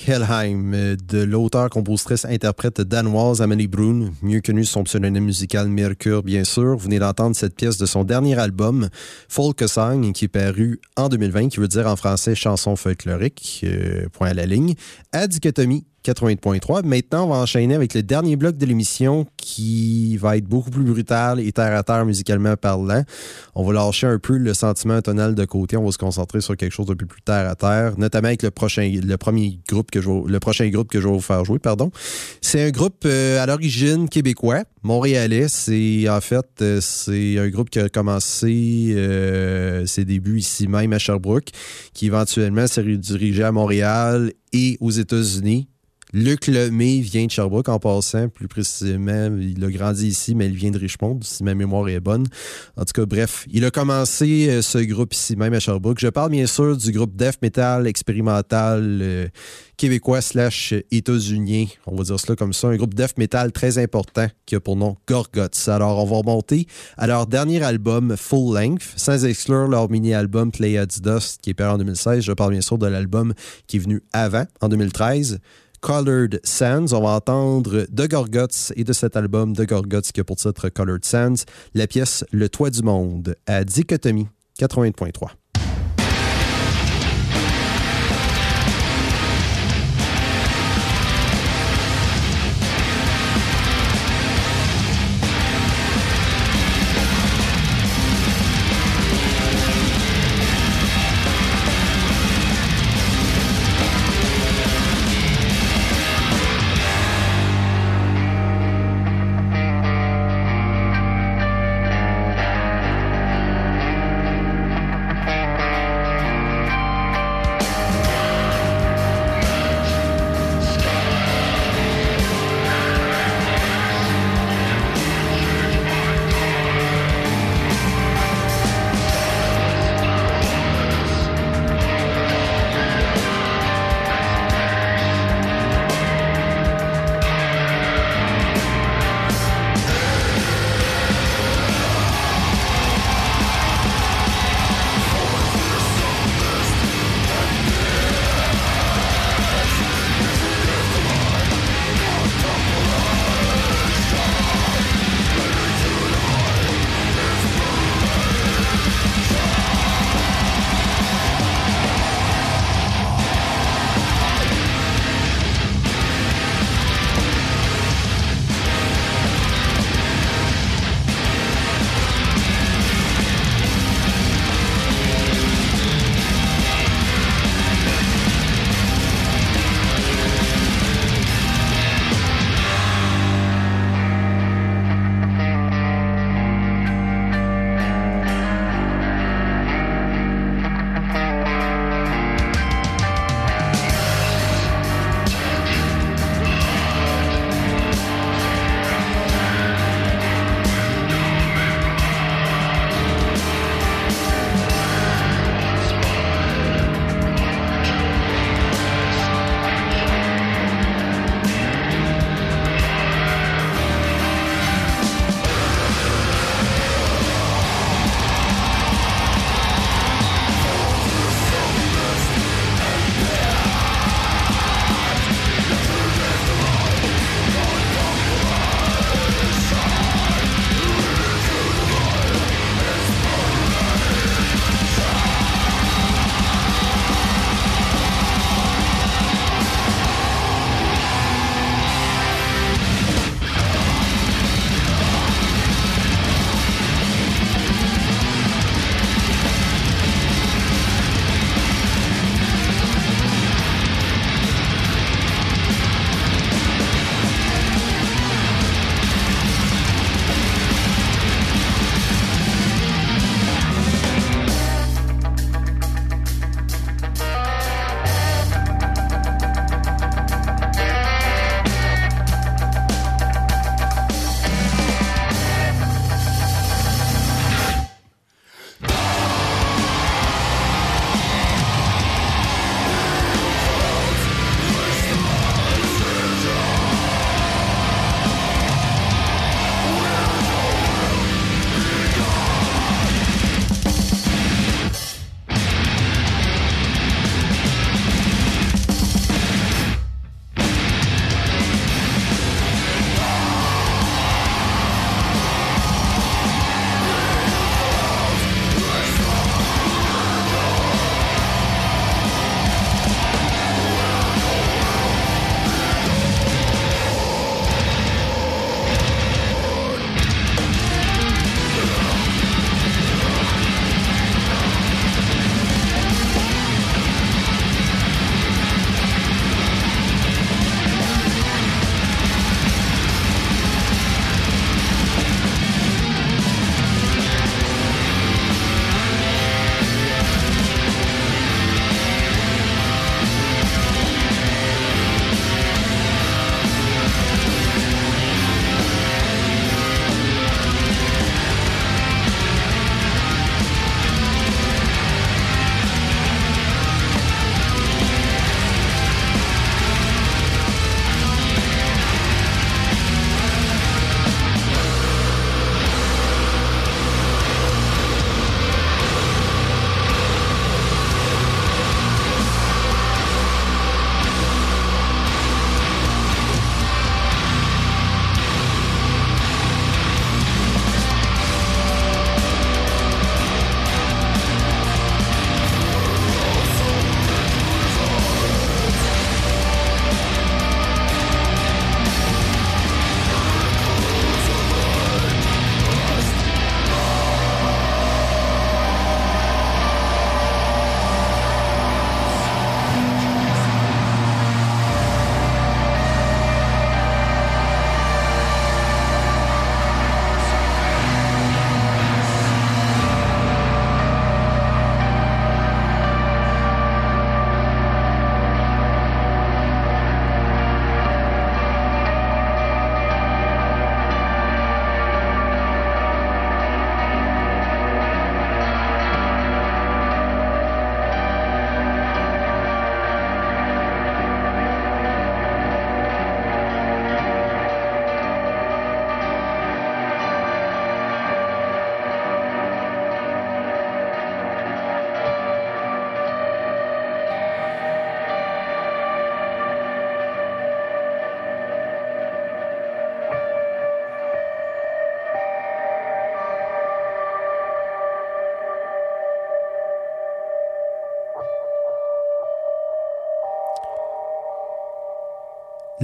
Helheim, euh, de l'auteur, compositrice, interprète danoise Amelie Brun, mieux connue sous son pseudonyme musical Mercure, bien sûr. Vous venez d'entendre cette pièce de son dernier album, Folkesang, qui est paru en 2020, qui veut dire en français chanson folklorique, euh, point à la ligne, à Dichotomie 80.3. Maintenant, on va enchaîner avec le dernier bloc de l'émission qui va être beaucoup plus brutal et terre à terre musicalement parlant. On va lâcher un peu le sentiment tonal de côté. On va se concentrer sur quelque chose de plus, plus terre à terre, notamment avec le prochain, le premier groupe que je vais, le prochain groupe que je vais vous faire jouer, pardon. C'est un groupe euh, à l'origine québécois, montréalais. C'est en fait, euh, c'est un groupe qui a commencé euh, ses débuts ici même à Sherbrooke, qui éventuellement s'est redirigé à Montréal et aux États-Unis. Luc Lemay vient de Sherbrooke en passant, plus précisément. Il a grandi ici, mais il vient de Richmond, si ma mémoire est bonne. En tout cas, bref, il a commencé euh, ce groupe ici même à Sherbrooke. Je parle bien sûr du groupe death metal expérimental euh, québécois slash états-unien, on va dire cela comme ça. Un groupe death metal très important qui a pour nom Gorgots. Alors, on va remonter à leur dernier album Full Length, sans exclure leur mini-album Play at Dust qui est paru en 2016. Je parle bien sûr de l'album qui est venu avant, en 2013. Colored Sands. On va entendre de Gorgots et de cet album de Gorgots qui a pour titre Colored Sands, la pièce Le Toit du Monde à Dichotomie 80.3.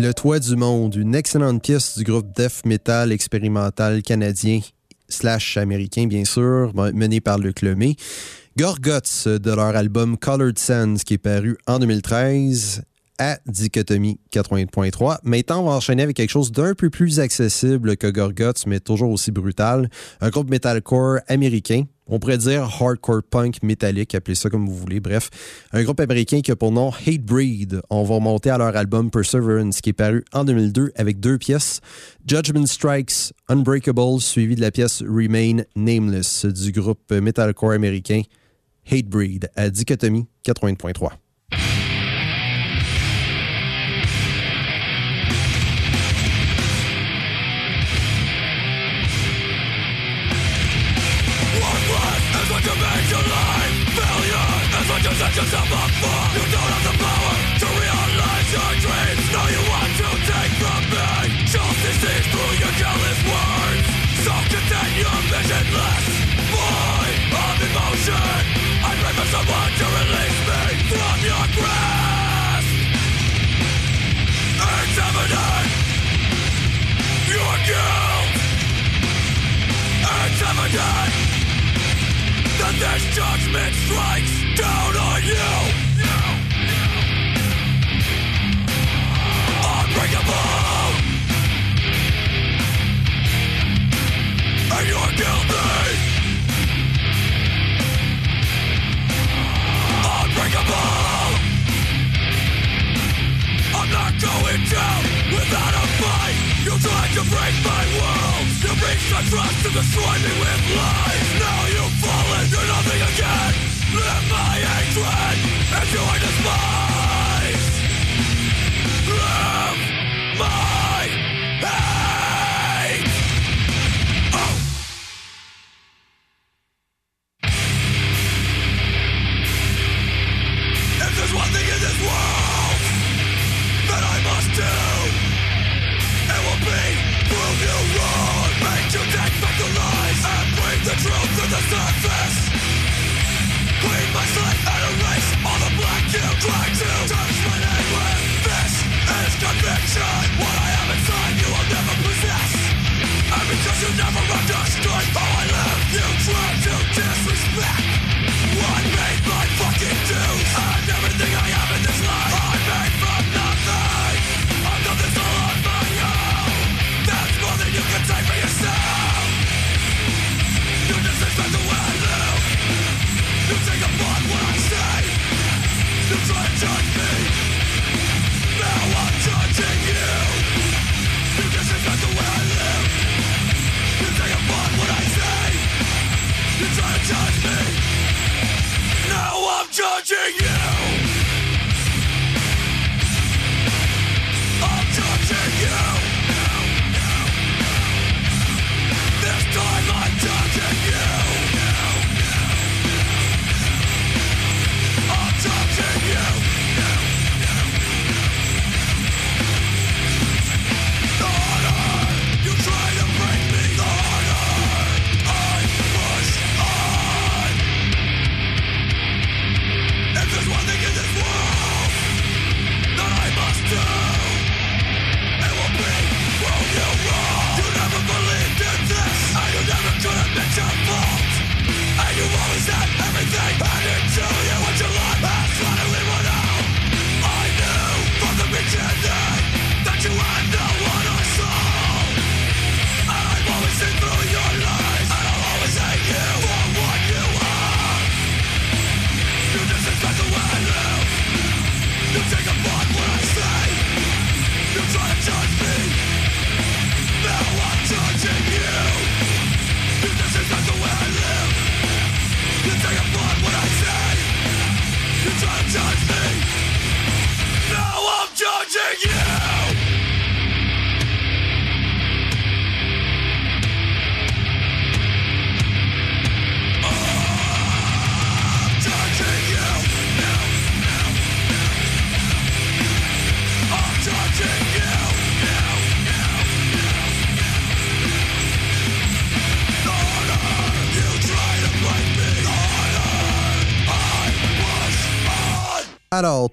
Le Toit du Monde, une excellente pièce du groupe death metal expérimental canadien slash américain, bien sûr, mené par le Clomé. Gorgots de leur album Colored Sands qui est paru en 2013 à Dichotomie 80.3. Maintenant, on va enchaîner avec quelque chose d'un peu plus accessible que Gorgots, mais toujours aussi brutal. Un groupe metalcore américain on pourrait dire hardcore punk métallique, appelez ça comme vous voulez. Bref, un groupe américain qui a pour nom Hatebreed. On va remonter à leur album Perseverance qui est paru en 2002 avec deux pièces. Judgment Strikes Unbreakable suivi de la pièce Remain Nameless du groupe metalcore américain Hatebreed à Dichotomie 80.3. set for You don't have the power to realize your dreams Now you want to take from me Justice sees through your careless words So contain your visionless Void of emotion I pray for someone to release me from your grasp your guilt that this judgment strikes down on you. Unbreakable. And you're guilty. Unbreakable. I'm not going down without a fight. You tried to break my world. You reached the trust to destroy me with lies can't my hatred because you never understood how I live, you. Try to Judging you!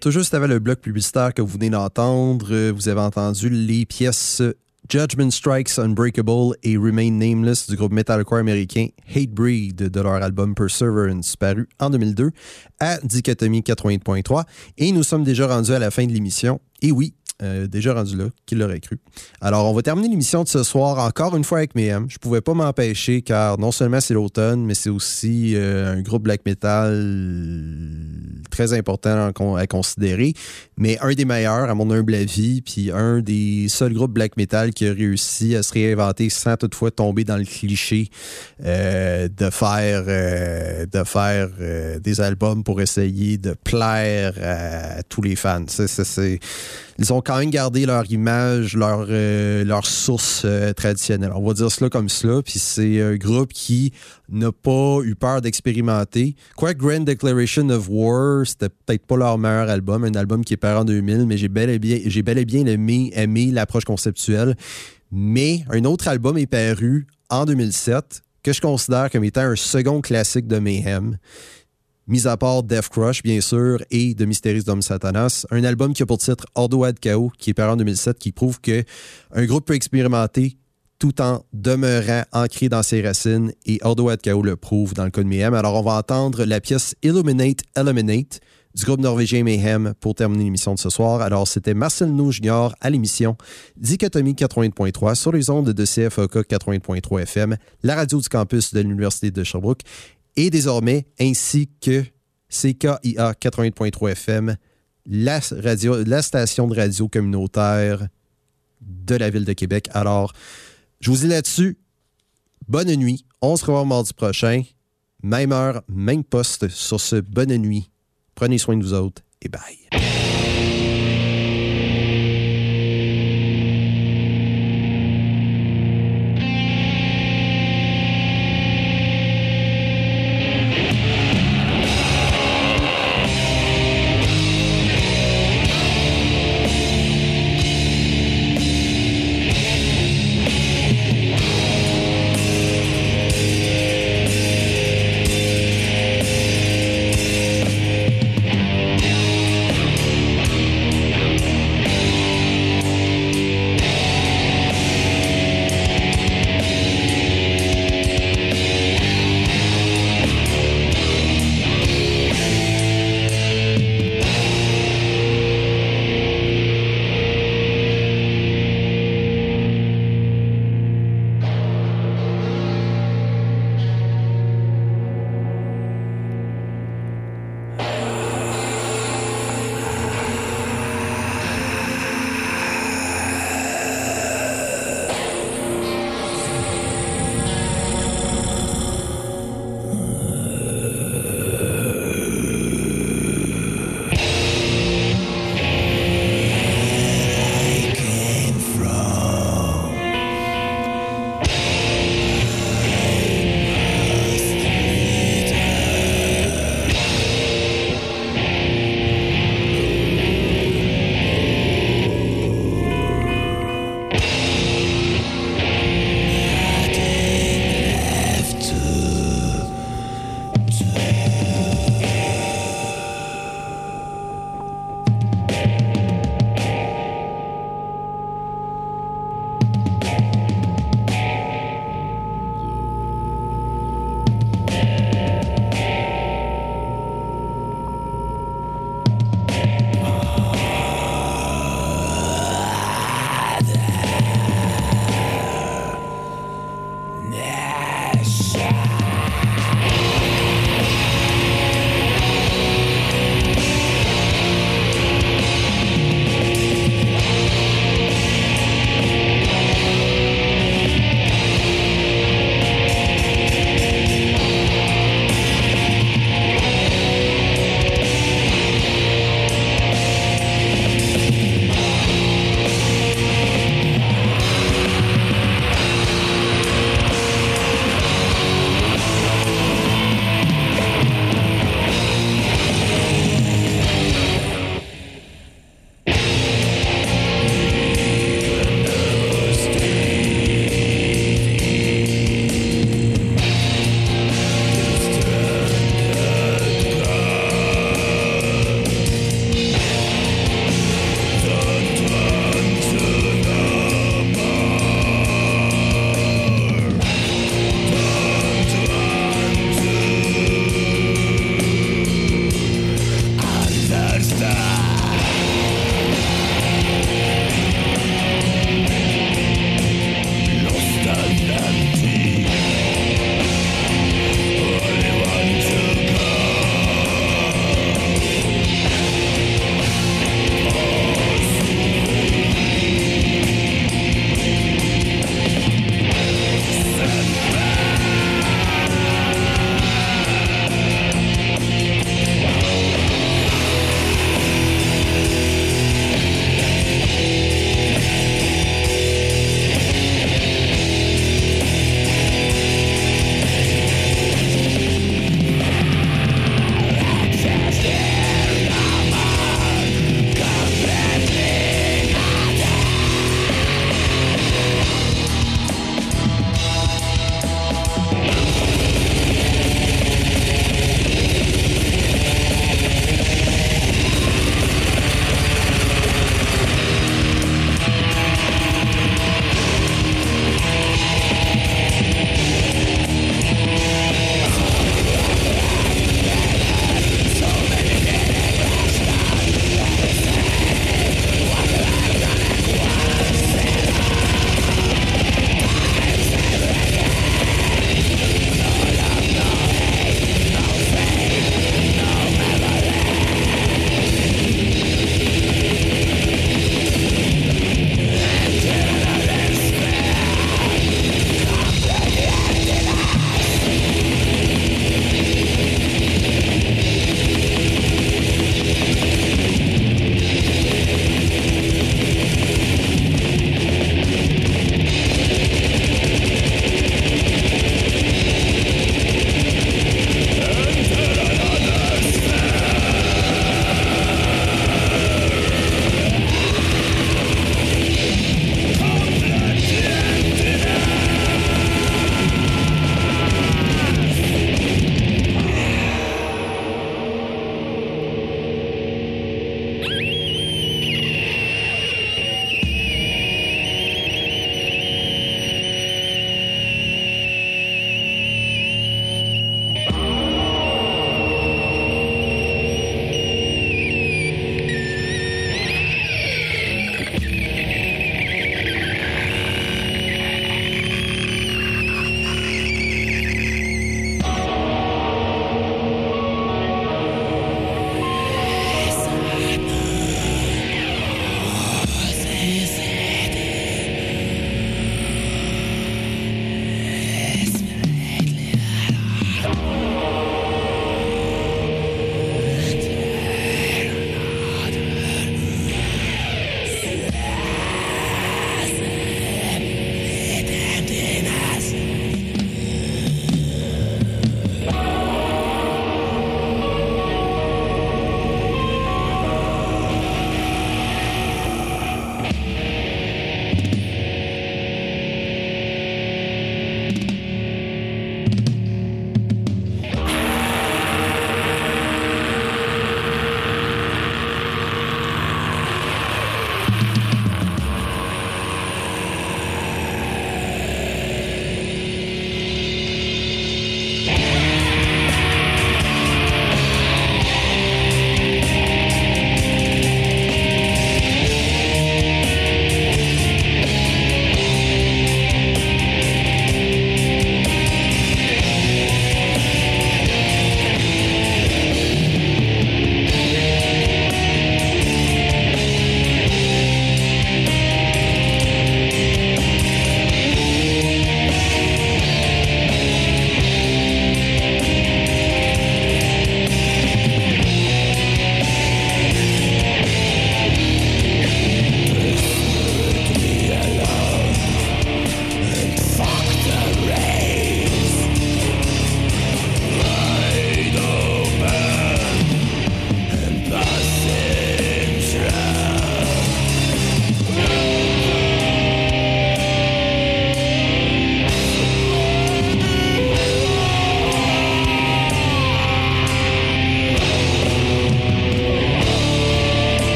Tout juste avant le bloc publicitaire que vous venez d'entendre, euh, vous avez entendu les pièces Judgment Strikes Unbreakable et Remain Nameless du groupe metalcore américain Hatebreed de leur album Perseverance, paru en 2002 à Dichotomie 80.3. Et nous sommes déjà rendus à la fin de l'émission. Et oui, euh, déjà rendu là, qui l'aurait cru. Alors, on va terminer l'émission de ce soir encore une fois avec Mayhem. Je pouvais pas m'empêcher car non seulement c'est l'automne, mais c'est aussi euh, un groupe black metal très important à considérer, mais un des meilleurs à mon humble avis, puis un des seuls groupes black metal qui a réussi à se réinventer sans toutefois tomber dans le cliché euh, de faire, de faire des albums pour essayer de plaire à tous les fans. C'est ils ont gardé leur image, leur, euh, leur source euh, traditionnelle. On va dire cela comme cela. Puis c'est un groupe qui n'a pas eu peur d'expérimenter. Quoi Grand Declaration of War, c'était peut-être pas leur meilleur album, un album qui est paru en 2000, mais j'ai bel et bien, j'ai bel et bien aimé, aimé l'approche conceptuelle. Mais un autre album est paru en 2007 que je considère comme étant un second classique de Mayhem mis à part Death Crush, bien sûr, et de Mysteries Dom Satanas. Un album qui a pour titre Ordo Ad Chaos, qui est paru en 2007, qui prouve que un groupe peut expérimenter tout en demeurant ancré dans ses racines, et Ordo Ad Chaos le prouve dans le cas de Mayhem. Alors, on va entendre la pièce Illuminate, Eliminate du groupe norvégien Mayhem pour terminer l'émission de ce soir. Alors, c'était Marcel Nou Junior à l'émission Dichotomie 80.3 sur les ondes de CFOK 80.3 FM, la radio du campus de l'Université de Sherbrooke et désormais, ainsi que CKIA 80.3 FM, la, la station de radio communautaire de la ville de Québec. Alors, je vous dis là-dessus, bonne nuit. On se revoit mardi prochain. Même heure, même poste sur ce bonne nuit. Prenez soin de vous autres et bye.